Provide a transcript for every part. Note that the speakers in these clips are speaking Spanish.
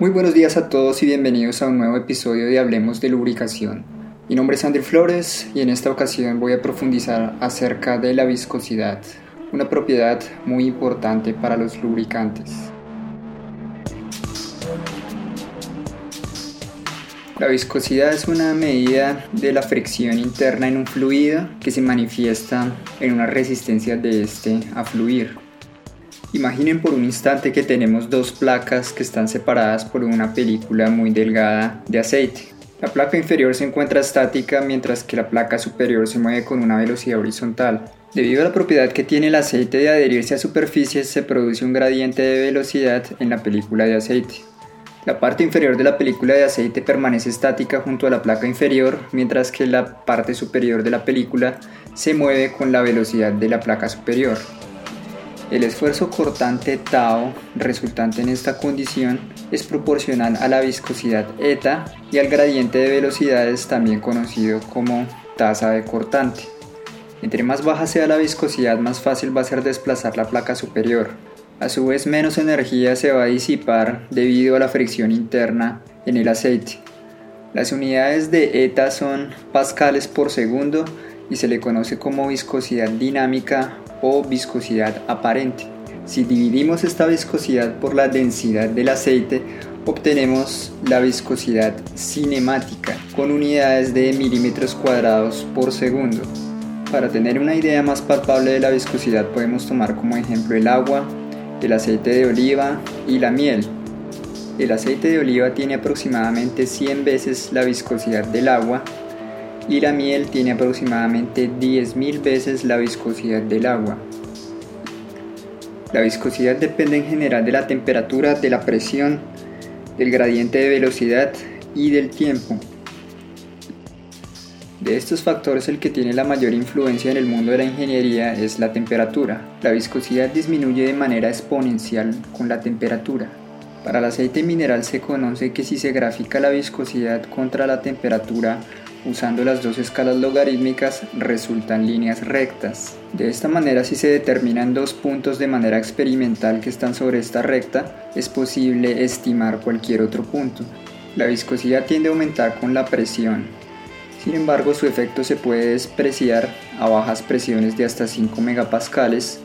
Muy buenos días a todos y bienvenidos a un nuevo episodio de Hablemos de Lubricación. Mi nombre es André Flores y en esta ocasión voy a profundizar acerca de la viscosidad, una propiedad muy importante para los lubricantes. La viscosidad es una medida de la fricción interna en un fluido que se manifiesta en una resistencia de este a fluir. Imaginen por un instante que tenemos dos placas que están separadas por una película muy delgada de aceite. La placa inferior se encuentra estática mientras que la placa superior se mueve con una velocidad horizontal. Debido a la propiedad que tiene el aceite de adherirse a superficies, se produce un gradiente de velocidad en la película de aceite. La parte inferior de la película de aceite permanece estática junto a la placa inferior, mientras que la parte superior de la película se mueve con la velocidad de la placa superior. El esfuerzo cortante tau resultante en esta condición es proporcional a la viscosidad eta y al gradiente de velocidades también conocido como tasa de cortante. Entre más baja sea la viscosidad más fácil va a ser desplazar la placa superior. A su vez menos energía se va a disipar debido a la fricción interna en el aceite. Las unidades de eta son pascales por segundo y se le conoce como viscosidad dinámica o viscosidad aparente. Si dividimos esta viscosidad por la densidad del aceite, obtenemos la viscosidad cinemática con unidades de milímetros cuadrados por segundo. Para tener una idea más palpable de la viscosidad podemos tomar como ejemplo el agua, el aceite de oliva y la miel. El aceite de oliva tiene aproximadamente 100 veces la viscosidad del agua y la miel tiene aproximadamente 10.000 veces la viscosidad del agua. La viscosidad depende en general de la temperatura, de la presión, del gradiente de velocidad y del tiempo. De estos factores el que tiene la mayor influencia en el mundo de la ingeniería es la temperatura. La viscosidad disminuye de manera exponencial con la temperatura. Para el aceite mineral se conoce que si se grafica la viscosidad contra la temperatura, Usando las dos escalas logarítmicas resultan líneas rectas. De esta manera si se determinan dos puntos de manera experimental que están sobre esta recta, es posible estimar cualquier otro punto. La viscosidad tiende a aumentar con la presión. Sin embargo, su efecto se puede despreciar a bajas presiones de hasta 5 megapascales,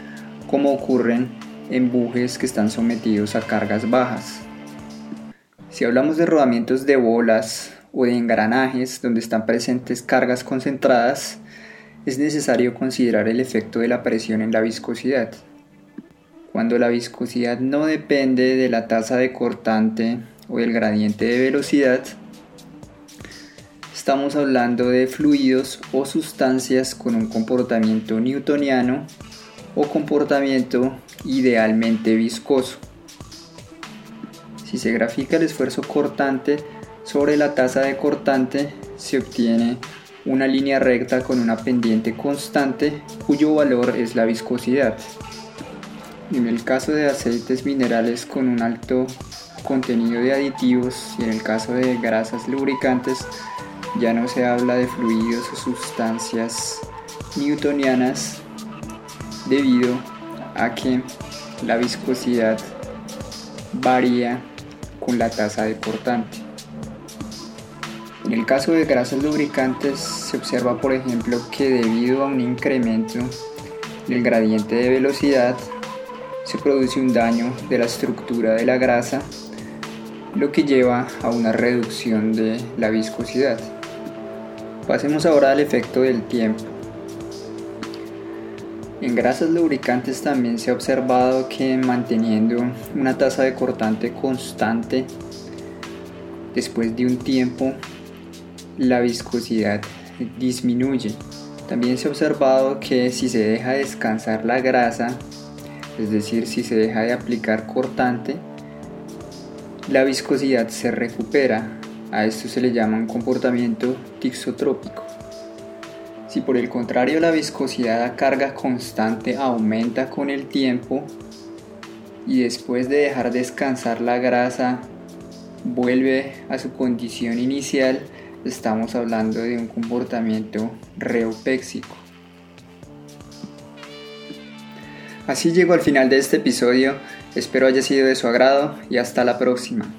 como ocurren en bujes que están sometidos a cargas bajas. Si hablamos de rodamientos de bolas, o de engranajes donde están presentes cargas concentradas, es necesario considerar el efecto de la presión en la viscosidad. Cuando la viscosidad no depende de la tasa de cortante o del gradiente de velocidad, estamos hablando de fluidos o sustancias con un comportamiento newtoniano o comportamiento idealmente viscoso. Si se grafica el esfuerzo cortante, sobre la tasa de cortante se obtiene una línea recta con una pendiente constante cuyo valor es la viscosidad. En el caso de aceites minerales con un alto contenido de aditivos y en el caso de grasas lubricantes ya no se habla de fluidos o sustancias newtonianas debido a que la viscosidad varía con la tasa de cortante. En el caso de grasas lubricantes se observa por ejemplo que debido a un incremento del gradiente de velocidad se produce un daño de la estructura de la grasa lo que lleva a una reducción de la viscosidad. Pasemos ahora al efecto del tiempo. En grasas lubricantes también se ha observado que manteniendo una tasa de cortante constante después de un tiempo la viscosidad disminuye. También se ha observado que si se deja descansar la grasa, es decir, si se deja de aplicar cortante, la viscosidad se recupera. A esto se le llama un comportamiento tixotrópico. Si por el contrario la viscosidad a carga constante aumenta con el tiempo y después de dejar descansar la grasa vuelve a su condición inicial, estamos hablando de un comportamiento reopéxico. Así llego al final de este episodio, espero haya sido de su agrado y hasta la próxima.